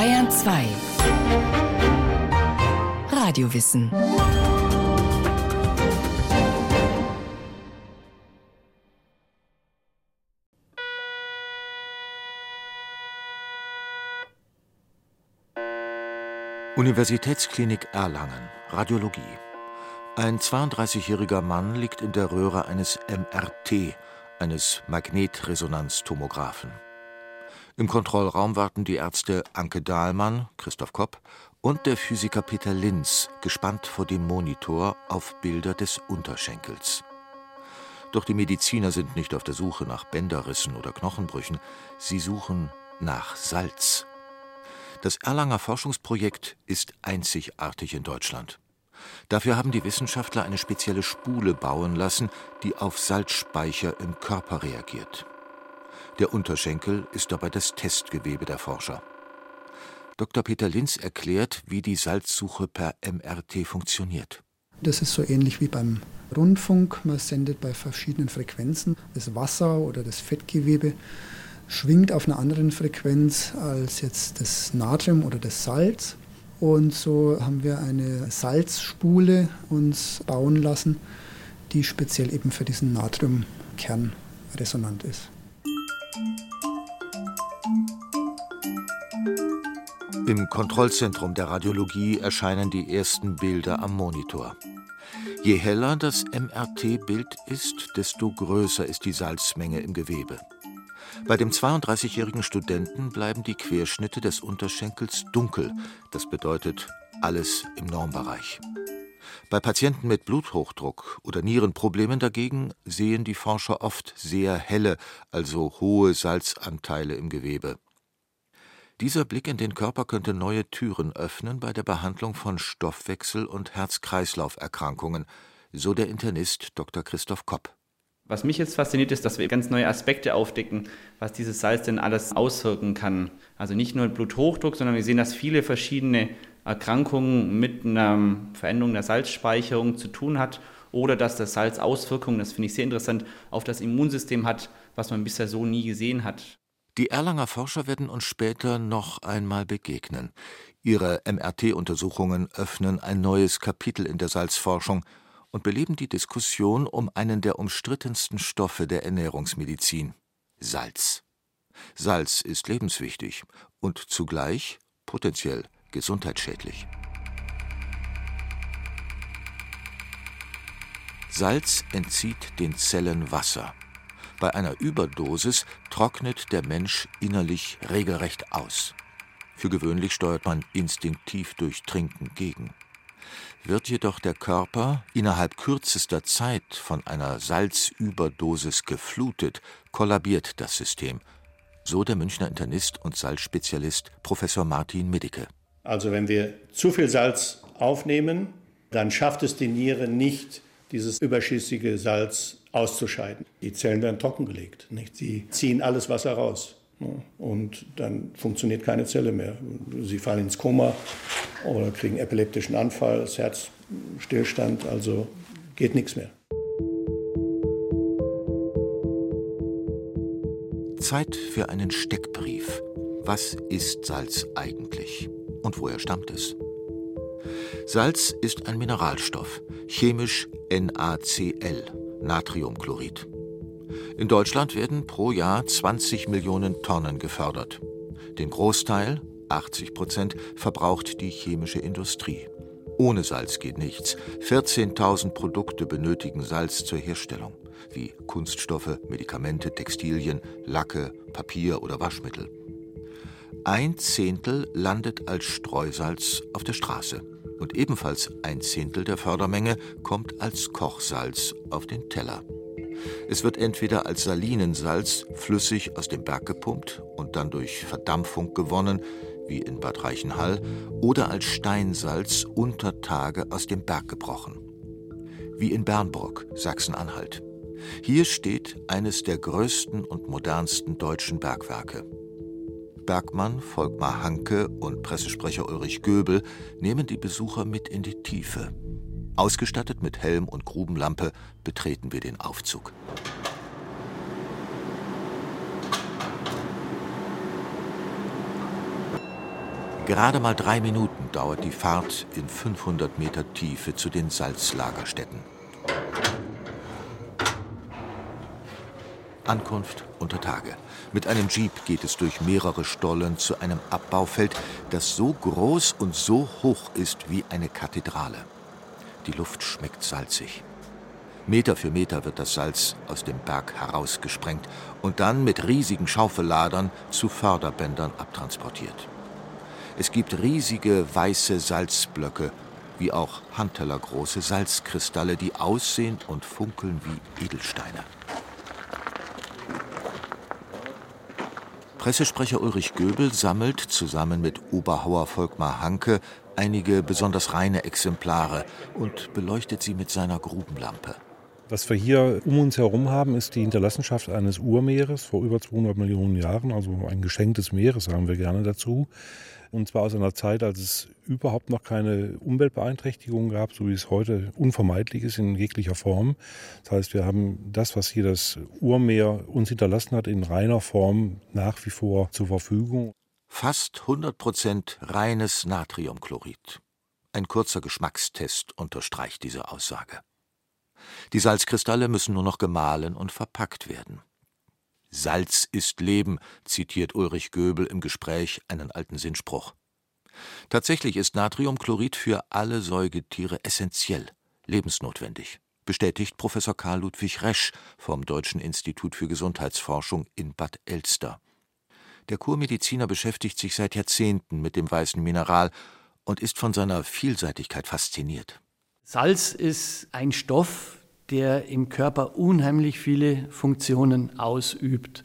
Bayern 2 Radiowissen. Universitätsklinik Erlangen. Radiologie. Ein 32-jähriger Mann liegt in der Röhre eines MRT, eines Magnetresonanztomographen. Im Kontrollraum warten die Ärzte Anke Dahlmann, Christoph Kopp und der Physiker Peter Linz, gespannt vor dem Monitor auf Bilder des Unterschenkels. Doch die Mediziner sind nicht auf der Suche nach Bänderrissen oder Knochenbrüchen, sie suchen nach Salz. Das Erlanger Forschungsprojekt ist einzigartig in Deutschland. Dafür haben die Wissenschaftler eine spezielle Spule bauen lassen, die auf Salzspeicher im Körper reagiert. Der Unterschenkel ist dabei das Testgewebe der Forscher. Dr. Peter Linz erklärt, wie die Salzsuche per MRT funktioniert. Das ist so ähnlich wie beim Rundfunk. Man sendet bei verschiedenen Frequenzen das Wasser oder das Fettgewebe schwingt auf einer anderen Frequenz als jetzt das Natrium oder das Salz. Und so haben wir eine Salzspule uns bauen lassen, die speziell eben für diesen Natriumkern resonant ist. Im Kontrollzentrum der Radiologie erscheinen die ersten Bilder am Monitor. Je heller das MRT-Bild ist, desto größer ist die Salzmenge im Gewebe. Bei dem 32-jährigen Studenten bleiben die Querschnitte des Unterschenkels dunkel. Das bedeutet alles im Normbereich. Bei Patienten mit Bluthochdruck oder Nierenproblemen dagegen sehen die Forscher oft sehr helle, also hohe Salzanteile im Gewebe. Dieser Blick in den Körper könnte neue Türen öffnen bei der Behandlung von Stoffwechsel- und Herz-Kreislauf-Erkrankungen, so der Internist Dr. Christoph Kopp. Was mich jetzt fasziniert, ist, dass wir ganz neue Aspekte aufdecken, was dieses Salz denn alles auswirken kann. Also nicht nur Bluthochdruck, sondern wir sehen, dass viele verschiedene Erkrankungen mit einer Veränderung der Salzspeicherung zu tun hat oder dass das Salz Auswirkungen, das finde ich sehr interessant, auf das Immunsystem hat, was man bisher so nie gesehen hat. Die Erlanger Forscher werden uns später noch einmal begegnen. Ihre MRT-Untersuchungen öffnen ein neues Kapitel in der Salzforschung und beleben die Diskussion um einen der umstrittensten Stoffe der Ernährungsmedizin Salz. Salz ist lebenswichtig und zugleich potenziell gesundheitsschädlich. Salz entzieht den Zellen Wasser. Bei einer Überdosis trocknet der Mensch innerlich regelrecht aus. Für gewöhnlich steuert man instinktiv durch Trinken gegen. Wird jedoch der Körper innerhalb kürzester Zeit von einer Salzüberdosis geflutet, kollabiert das System. So der Münchner Internist und Salzspezialist Professor Martin Middicke. Also wenn wir zu viel Salz aufnehmen, dann schafft es die Niere nicht, dieses überschüssige Salz auszuscheiden. Die Zellen werden trockengelegt. Nicht? Sie ziehen alles Wasser raus. Und dann funktioniert keine Zelle mehr. Sie fallen ins Koma oder kriegen epileptischen Anfall, das Herzstillstand, also geht nichts mehr. Zeit für einen Steckbrief. Was ist Salz eigentlich und woher stammt es? Salz ist ein Mineralstoff, chemisch NaCl, Natriumchlorid. In Deutschland werden pro Jahr 20 Millionen Tonnen gefördert. Den Großteil, 80 Prozent, verbraucht die chemische Industrie. Ohne Salz geht nichts. 14.000 Produkte benötigen Salz zur Herstellung, wie Kunststoffe, Medikamente, Textilien, Lacke, Papier oder Waschmittel. Ein Zehntel landet als Streusalz auf der Straße und ebenfalls ein Zehntel der Fördermenge kommt als Kochsalz auf den Teller. Es wird entweder als Salinensalz flüssig aus dem Berg gepumpt und dann durch Verdampfung gewonnen, wie in Bad Reichenhall, oder als Steinsalz unter Tage aus dem Berg gebrochen, wie in Bernburg, Sachsen-Anhalt. Hier steht eines der größten und modernsten deutschen Bergwerke. Bergmann, Volkmar Hanke und Pressesprecher Ulrich Göbel nehmen die Besucher mit in die Tiefe. Ausgestattet mit Helm und Grubenlampe betreten wir den Aufzug. Gerade mal drei Minuten dauert die Fahrt in 500 Meter Tiefe zu den Salzlagerstätten. Ankunft unter Tage. Mit einem Jeep geht es durch mehrere Stollen zu einem Abbaufeld, das so groß und so hoch ist wie eine Kathedrale. Die Luft schmeckt salzig. Meter für Meter wird das Salz aus dem Berg herausgesprengt und dann mit riesigen Schaufelladern zu Förderbändern abtransportiert. Es gibt riesige weiße Salzblöcke, wie auch handtellergroße Salzkristalle, die aussehen und funkeln wie Edelsteine. Pressesprecher Ulrich Göbel sammelt zusammen mit Oberhauer Volkmar Hanke einige besonders reine Exemplare und beleuchtet sie mit seiner Grubenlampe. Was wir hier um uns herum haben, ist die Hinterlassenschaft eines Urmeeres vor über 200 Millionen Jahren, also ein Geschenk des Meeres, sagen wir gerne dazu. Und zwar aus einer Zeit, als es überhaupt noch keine Umweltbeeinträchtigungen gab, so wie es heute unvermeidlich ist in jeglicher Form. Das heißt, wir haben das, was hier das Urmeer uns hinterlassen hat, in reiner Form nach wie vor zur Verfügung. Fast 100 Prozent reines Natriumchlorid. Ein kurzer Geschmackstest unterstreicht diese Aussage. Die Salzkristalle müssen nur noch gemahlen und verpackt werden. Salz ist Leben, zitiert Ulrich Göbel im Gespräch einen alten Sinnspruch. Tatsächlich ist Natriumchlorid für alle Säugetiere essentiell, lebensnotwendig, bestätigt Professor Karl Ludwig Resch vom Deutschen Institut für Gesundheitsforschung in Bad Elster. Der Kurmediziner beschäftigt sich seit Jahrzehnten mit dem weißen Mineral und ist von seiner Vielseitigkeit fasziniert. Salz ist ein Stoff, der im Körper unheimlich viele Funktionen ausübt.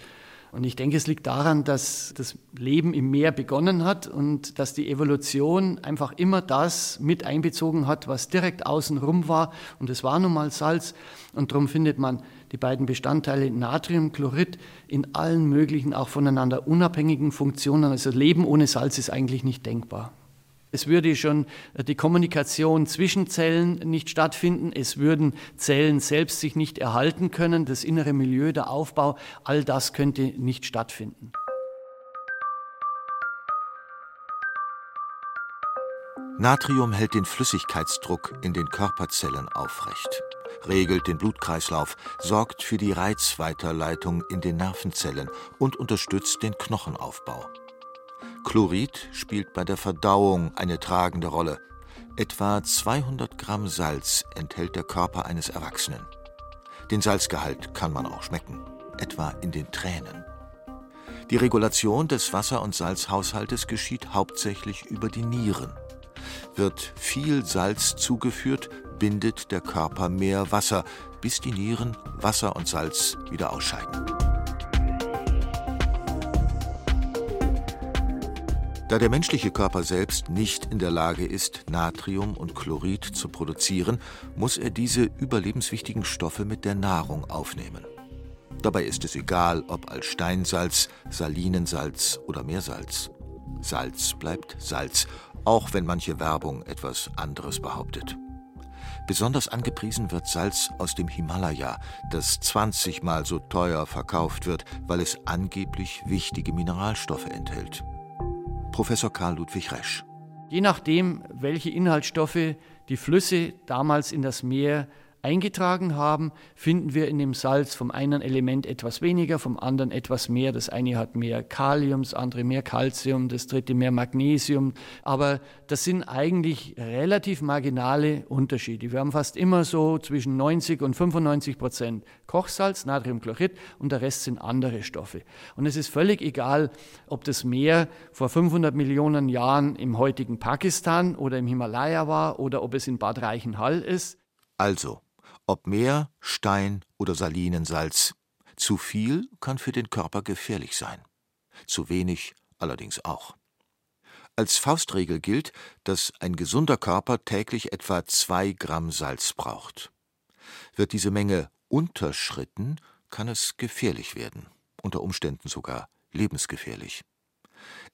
Und ich denke, es liegt daran, dass das Leben im Meer begonnen hat und dass die Evolution einfach immer das mit einbezogen hat, was direkt außenrum war. Und es war nun mal Salz. Und darum findet man die beiden Bestandteile Natriumchlorid in allen möglichen, auch voneinander unabhängigen Funktionen. Also Leben ohne Salz ist eigentlich nicht denkbar. Es würde schon äh, die Kommunikation zwischen Zellen nicht stattfinden. Es würden Zellen selbst sich nicht erhalten können. Das innere Milieu, der Aufbau, all das könnte nicht stattfinden. Natrium hält den Flüssigkeitsdruck in den Körperzellen aufrecht, regelt den Blutkreislauf, sorgt für die Reizweiterleitung in den Nervenzellen und unterstützt den Knochenaufbau. Chlorid spielt bei der Verdauung eine tragende Rolle. Etwa 200 Gramm Salz enthält der Körper eines Erwachsenen. Den Salzgehalt kann man auch schmecken, etwa in den Tränen. Die Regulation des Wasser- und Salzhaushaltes geschieht hauptsächlich über die Nieren. Wird viel Salz zugeführt, bindet der Körper mehr Wasser, bis die Nieren Wasser und Salz wieder ausscheiden. Da der menschliche Körper selbst nicht in der Lage ist, Natrium und Chlorid zu produzieren, muss er diese überlebenswichtigen Stoffe mit der Nahrung aufnehmen. Dabei ist es egal, ob als Steinsalz, Salinensalz oder Meersalz. Salz bleibt Salz, auch wenn manche Werbung etwas anderes behauptet. Besonders angepriesen wird Salz aus dem Himalaya, das 20 mal so teuer verkauft wird, weil es angeblich wichtige Mineralstoffe enthält. Professor Karl Ludwig Resch. Je nachdem, welche Inhaltsstoffe die Flüsse damals in das Meer eingetragen haben, finden wir in dem Salz vom einen Element etwas weniger, vom anderen etwas mehr. Das eine hat mehr Kalium, das andere mehr Calcium, das dritte mehr Magnesium. Aber das sind eigentlich relativ marginale Unterschiede. Wir haben fast immer so zwischen 90 und 95 Prozent Kochsalz, Natriumchlorid und der Rest sind andere Stoffe. Und es ist völlig egal, ob das Meer vor 500 Millionen Jahren im heutigen Pakistan oder im Himalaya war oder ob es in Bad Reichenhall ist. Also, ob Meer, Stein oder Salinensalz, zu viel kann für den Körper gefährlich sein, zu wenig allerdings auch. Als Faustregel gilt, dass ein gesunder Körper täglich etwa zwei Gramm Salz braucht. Wird diese Menge unterschritten, kann es gefährlich werden, unter Umständen sogar lebensgefährlich.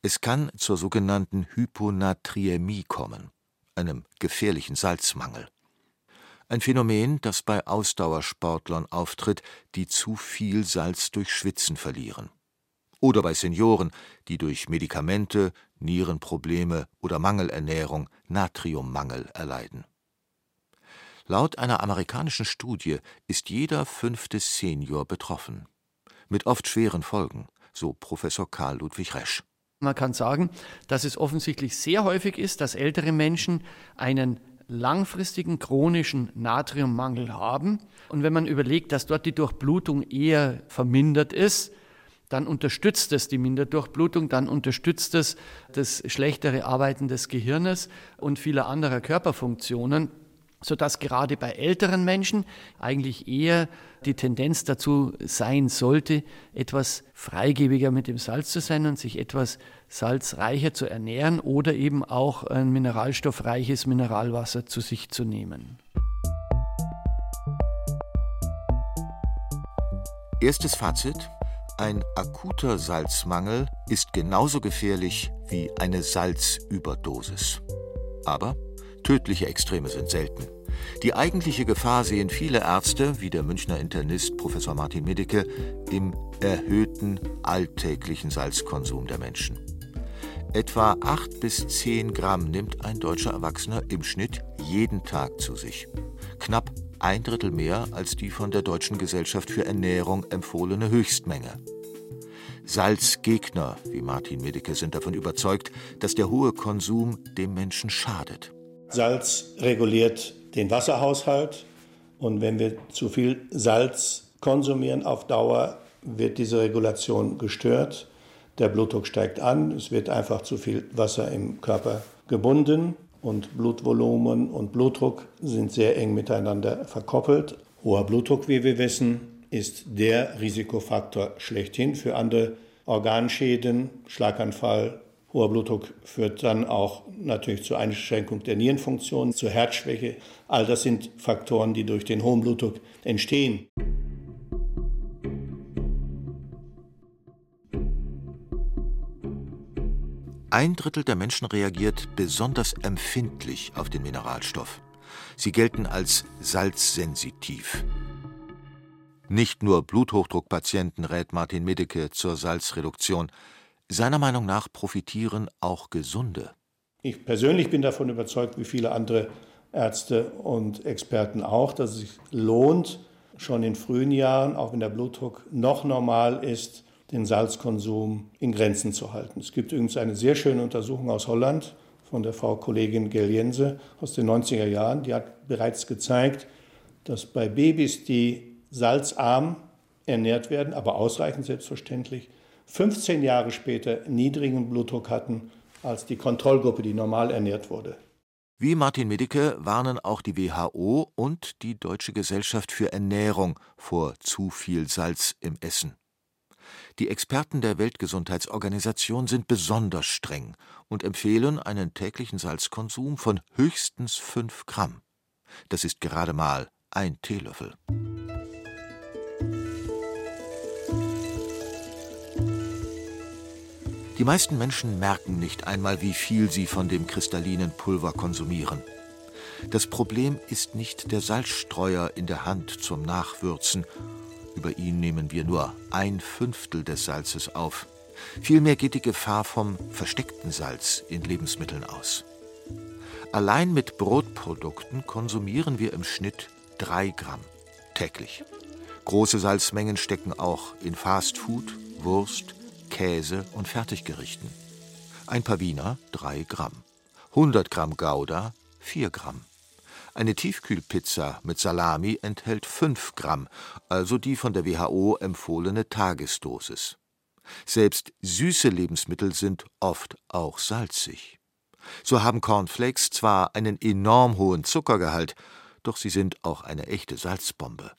Es kann zur sogenannten Hyponatriämie kommen, einem gefährlichen Salzmangel. Ein Phänomen, das bei Ausdauersportlern auftritt, die zu viel Salz durch Schwitzen verlieren. oder bei Senioren, die durch Medikamente, Nierenprobleme oder Mangelernährung Natriummangel erleiden. Laut einer amerikanischen Studie ist jeder fünfte Senior betroffen. Mit oft schweren Folgen, so Professor Karl Ludwig Resch. Man kann sagen, dass es offensichtlich sehr häufig ist, dass ältere Menschen einen langfristigen chronischen Natriummangel haben. Und wenn man überlegt, dass dort die Durchblutung eher vermindert ist, dann unterstützt es die Minderdurchblutung, dann unterstützt es das schlechtere Arbeiten des Gehirnes und vieler anderer Körperfunktionen sodass gerade bei älteren Menschen eigentlich eher die Tendenz dazu sein sollte, etwas freigebiger mit dem Salz zu sein und sich etwas salzreicher zu ernähren oder eben auch ein mineralstoffreiches Mineralwasser zu sich zu nehmen. Erstes Fazit. Ein akuter Salzmangel ist genauso gefährlich wie eine Salzüberdosis. Aber Tödliche Extreme sind selten. Die eigentliche Gefahr sehen viele Ärzte, wie der Münchner Internist Professor Martin Medicke, im erhöhten alltäglichen Salzkonsum der Menschen. Etwa 8 bis 10 Gramm nimmt ein deutscher Erwachsener im Schnitt jeden Tag zu sich. Knapp ein Drittel mehr als die von der Deutschen Gesellschaft für Ernährung empfohlene Höchstmenge. Salzgegner wie Martin Medicke sind davon überzeugt, dass der hohe Konsum dem Menschen schadet. Salz reguliert den Wasserhaushalt und wenn wir zu viel Salz konsumieren auf Dauer, wird diese Regulation gestört. Der Blutdruck steigt an, es wird einfach zu viel Wasser im Körper gebunden und Blutvolumen und Blutdruck sind sehr eng miteinander verkoppelt. Hoher Blutdruck, wie wir wissen, ist der Risikofaktor schlechthin für andere Organschäden, Schlaganfall, Hoher Blutdruck führt dann auch natürlich zur Einschränkung der Nierenfunktion, zur Herzschwäche. All das sind Faktoren, die durch den hohen Blutdruck entstehen. Ein Drittel der Menschen reagiert besonders empfindlich auf den Mineralstoff. Sie gelten als salzsensitiv. Nicht nur Bluthochdruckpatienten rät Martin Medicke zur Salzreduktion. Seiner Meinung nach profitieren auch Gesunde. Ich persönlich bin davon überzeugt, wie viele andere Ärzte und Experten auch, dass es sich lohnt, schon in frühen Jahren, auch wenn der Blutdruck noch normal ist, den Salzkonsum in Grenzen zu halten. Es gibt übrigens eine sehr schöne Untersuchung aus Holland von der Frau Kollegin Geljense aus den 90er Jahren. Die hat bereits gezeigt, dass bei Babys, die salzarm ernährt werden, aber ausreichend selbstverständlich, 15 Jahre später niedrigen Blutdruck hatten als die Kontrollgruppe, die normal ernährt wurde. Wie Martin Medicke warnen auch die WHO und die Deutsche Gesellschaft für Ernährung vor zu viel Salz im Essen. Die Experten der Weltgesundheitsorganisation sind besonders streng und empfehlen einen täglichen Salzkonsum von höchstens 5 Gramm. Das ist gerade mal ein Teelöffel. Die meisten Menschen merken nicht einmal, wie viel sie von dem kristallinen Pulver konsumieren. Das Problem ist nicht der Salzstreuer in der Hand zum Nachwürzen. Über ihn nehmen wir nur ein Fünftel des Salzes auf. Vielmehr geht die Gefahr vom versteckten Salz in Lebensmitteln aus. Allein mit Brotprodukten konsumieren wir im Schnitt drei Gramm täglich. Große Salzmengen stecken auch in Fastfood, Wurst, Käse und Fertiggerichten. Ein paar Wiener 3 Gramm. 100 Gramm Gouda 4 Gramm. Eine Tiefkühlpizza mit Salami enthält 5 Gramm, also die von der WHO empfohlene Tagesdosis. Selbst süße Lebensmittel sind oft auch salzig. So haben Cornflakes zwar einen enorm hohen Zuckergehalt, doch sie sind auch eine echte Salzbombe.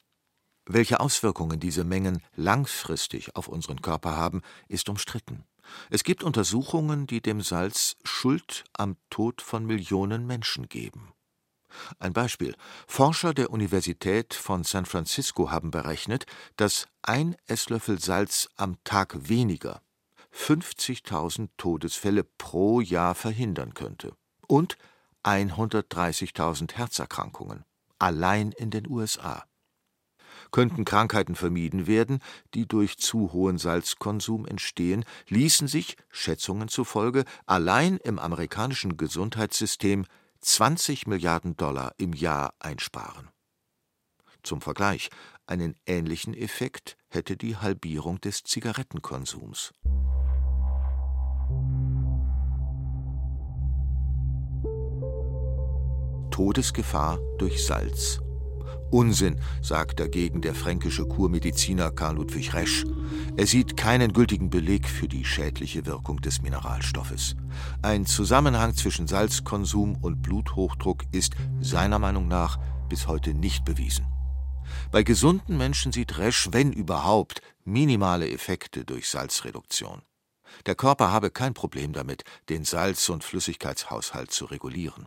Welche Auswirkungen diese Mengen langfristig auf unseren Körper haben, ist umstritten. Es gibt Untersuchungen, die dem Salz Schuld am Tod von Millionen Menschen geben. Ein Beispiel. Forscher der Universität von San Francisco haben berechnet, dass ein Esslöffel Salz am Tag weniger 50.000 Todesfälle pro Jahr verhindern könnte und 130.000 Herzerkrankungen allein in den USA. Könnten Krankheiten vermieden werden, die durch zu hohen Salzkonsum entstehen, ließen sich, Schätzungen zufolge, allein im amerikanischen Gesundheitssystem 20 Milliarden Dollar im Jahr einsparen. Zum Vergleich, einen ähnlichen Effekt hätte die Halbierung des Zigarettenkonsums. Todesgefahr durch Salz. Unsinn, sagt dagegen der fränkische Kurmediziner Karl Ludwig Resch. Er sieht keinen gültigen Beleg für die schädliche Wirkung des Mineralstoffes. Ein Zusammenhang zwischen Salzkonsum und Bluthochdruck ist seiner Meinung nach bis heute nicht bewiesen. Bei gesunden Menschen sieht Resch, wenn überhaupt, minimale Effekte durch Salzreduktion. Der Körper habe kein Problem damit, den Salz- und Flüssigkeitshaushalt zu regulieren.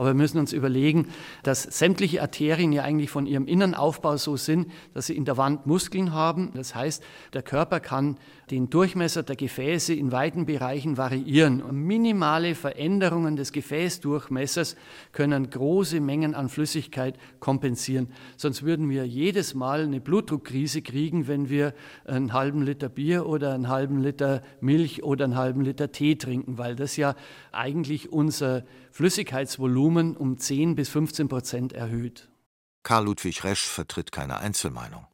Aber wir müssen uns überlegen, dass sämtliche Arterien ja eigentlich von ihrem Innenaufbau so sind, dass sie in der Wand Muskeln haben. Das heißt, der Körper kann den Durchmesser der Gefäße in weiten Bereichen variieren. Minimale Veränderungen des Gefäßdurchmessers können große Mengen an Flüssigkeit kompensieren. Sonst würden wir jedes Mal eine Blutdruckkrise kriegen, wenn wir einen halben Liter Bier oder einen halben Liter Milch oder einen halben Liter Tee trinken, weil das ja eigentlich unser Flüssigkeitsvolumen um 10 bis 15 Prozent erhöht. Karl Ludwig Resch vertritt keine Einzelmeinung.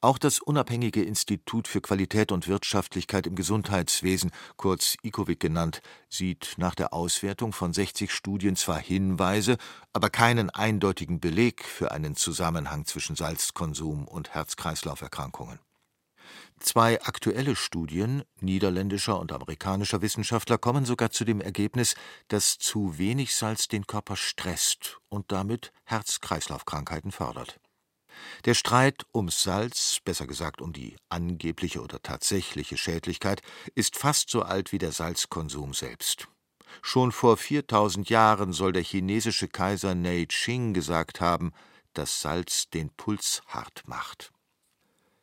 Auch das unabhängige Institut für Qualität und Wirtschaftlichkeit im Gesundheitswesen, kurz ICOWIC genannt, sieht nach der Auswertung von 60 Studien zwar Hinweise, aber keinen eindeutigen Beleg für einen Zusammenhang zwischen Salzkonsum und Herz-Kreislauf-Erkrankungen. Zwei aktuelle Studien niederländischer und amerikanischer Wissenschaftler kommen sogar zu dem Ergebnis, dass zu wenig Salz den Körper stresst und damit Herz-Kreislauf-Krankheiten fördert. Der Streit ums Salz, besser gesagt um die angebliche oder tatsächliche Schädlichkeit, ist fast so alt wie der Salzkonsum selbst. Schon vor 4000 Jahren soll der chinesische Kaiser Nei Qing gesagt haben, dass Salz den Puls hart macht.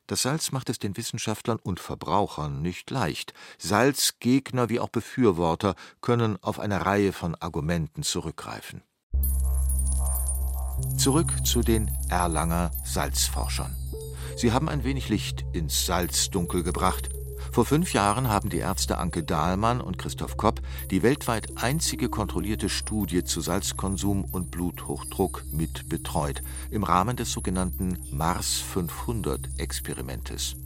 Das Salz macht es den Wissenschaftlern und Verbrauchern nicht leicht. Salzgegner wie auch Befürworter können auf eine Reihe von Argumenten zurückgreifen. Zurück zu den Erlanger Salzforschern. Sie haben ein wenig Licht ins Salzdunkel gebracht vor fünf Jahren haben die Ärzte Anke Dahlmann und Christoph Kopp die weltweit einzige kontrollierte Studie zu Salzkonsum und Bluthochdruck mit betreut, im Rahmen des sogenannten Mars 500 Experimentes.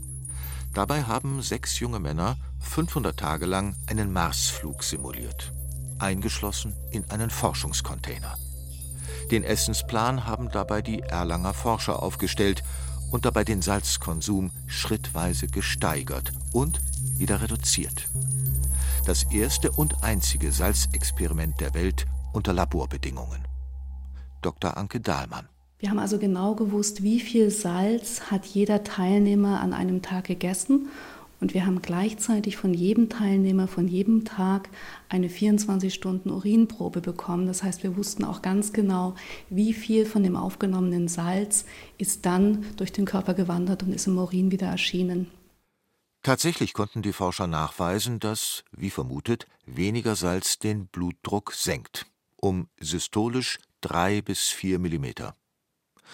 Dabei haben sechs junge Männer 500 Tage lang einen Marsflug simuliert, eingeschlossen in einen Forschungscontainer. Den Essensplan haben dabei die Erlanger Forscher aufgestellt und dabei den Salzkonsum schrittweise gesteigert und wieder reduziert. Das erste und einzige Salzexperiment der Welt unter Laborbedingungen. Dr. Anke Dahlmann. Wir haben also genau gewusst, wie viel Salz hat jeder Teilnehmer an einem Tag gegessen und wir haben gleichzeitig von jedem Teilnehmer, von jedem Tag eine 24-Stunden-Urinprobe bekommen. Das heißt, wir wussten auch ganz genau, wie viel von dem aufgenommenen Salz ist dann durch den Körper gewandert und ist im Urin wieder erschienen. Tatsächlich konnten die Forscher nachweisen, dass, wie vermutet, weniger Salz den Blutdruck senkt, um systolisch drei bis vier Millimeter.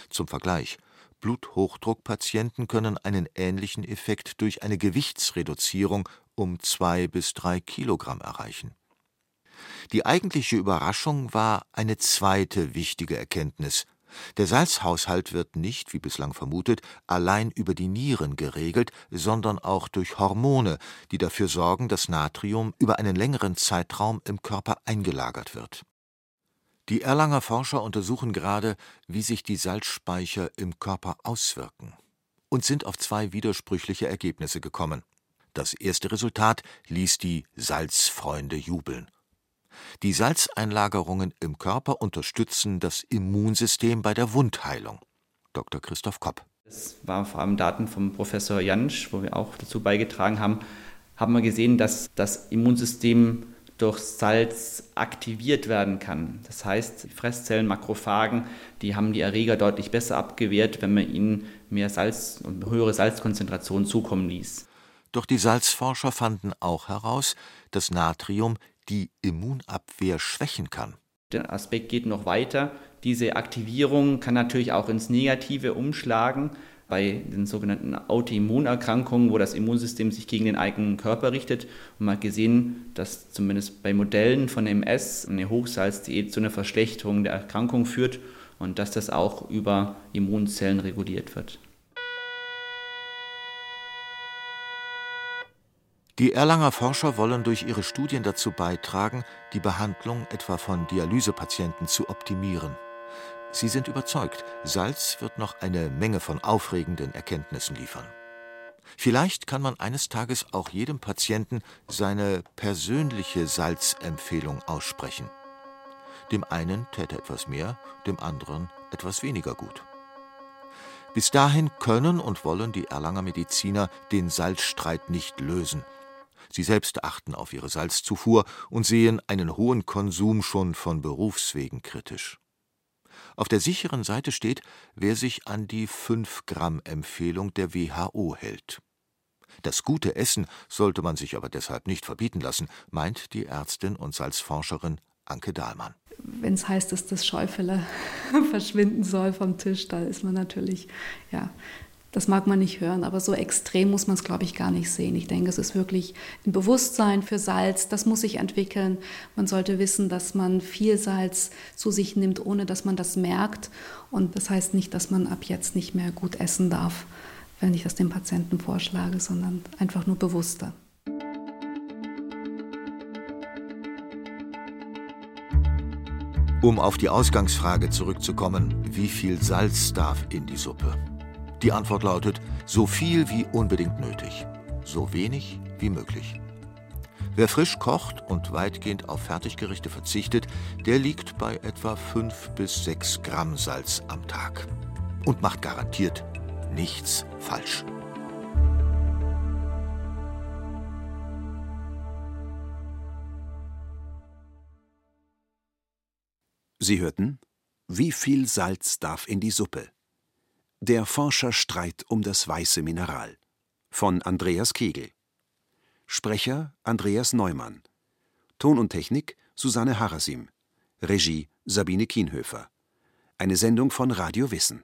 Zum Vergleich, Bluthochdruckpatienten können einen ähnlichen Effekt durch eine Gewichtsreduzierung um zwei bis drei Kilogramm erreichen. Die eigentliche Überraschung war eine zweite wichtige Erkenntnis. Der Salzhaushalt wird nicht, wie bislang vermutet, allein über die Nieren geregelt, sondern auch durch Hormone, die dafür sorgen, dass Natrium über einen längeren Zeitraum im Körper eingelagert wird die Erlanger Forscher untersuchen gerade, wie sich die Salzspeicher im Körper auswirken und sind auf zwei widersprüchliche Ergebnisse gekommen. Das erste Resultat ließ die Salzfreunde jubeln. Die Salzeinlagerungen im Körper unterstützen das Immunsystem bei der Wundheilung. Dr. Christoph Kopp. Das waren vor allem Daten vom Professor Jansch, wo wir auch dazu beigetragen haben, haben wir gesehen, dass das Immunsystem durch Salz aktiviert werden kann. Das heißt, Fresszellen, Makrophagen, die haben die Erreger deutlich besser abgewehrt, wenn man ihnen mehr Salz und höhere Salzkonzentration zukommen ließ. Doch die Salzforscher fanden auch heraus, dass Natrium die Immunabwehr schwächen kann. Der Aspekt geht noch weiter. Diese Aktivierung kann natürlich auch ins Negative umschlagen. Bei den sogenannten Autoimmunerkrankungen, wo das Immunsystem sich gegen den eigenen Körper richtet. Und man hat gesehen, dass zumindest bei Modellen von MS eine Hochsalzdiät zu einer Verschlechterung der Erkrankung führt und dass das auch über Immunzellen reguliert wird. Die Erlanger Forscher wollen durch ihre Studien dazu beitragen, die Behandlung etwa von Dialysepatienten zu optimieren. Sie sind überzeugt, Salz wird noch eine Menge von aufregenden Erkenntnissen liefern. Vielleicht kann man eines Tages auch jedem Patienten seine persönliche Salzempfehlung aussprechen. Dem einen täte etwas mehr, dem anderen etwas weniger gut. Bis dahin können und wollen die Erlanger Mediziner den Salzstreit nicht lösen. Sie selbst achten auf ihre Salzzufuhr und sehen einen hohen Konsum schon von Berufswegen kritisch. Auf der sicheren Seite steht, wer sich an die 5-Gramm-Empfehlung der WHO hält. Das gute Essen sollte man sich aber deshalb nicht verbieten lassen, meint die Ärztin und Salzforscherin Anke Dahlmann. Wenn es heißt, dass das Schäufele verschwinden soll vom Tisch, da ist man natürlich ja, das mag man nicht hören, aber so extrem muss man es, glaube ich, gar nicht sehen. Ich denke, es ist wirklich ein Bewusstsein für Salz, das muss sich entwickeln. Man sollte wissen, dass man viel Salz zu sich nimmt, ohne dass man das merkt. Und das heißt nicht, dass man ab jetzt nicht mehr gut essen darf, wenn ich das dem Patienten vorschlage, sondern einfach nur bewusster. Um auf die Ausgangsfrage zurückzukommen, wie viel Salz darf in die Suppe? Die Antwort lautet, so viel wie unbedingt nötig, so wenig wie möglich. Wer frisch kocht und weitgehend auf Fertiggerichte verzichtet, der liegt bei etwa 5 bis 6 Gramm Salz am Tag und macht garantiert nichts falsch. Sie hörten Wie viel Salz darf in die Suppe? Der Forscherstreit um das weiße Mineral von Andreas Kegel. Sprecher Andreas Neumann. Ton und Technik Susanne Harasim. Regie Sabine Kienhöfer. Eine Sendung von Radio Wissen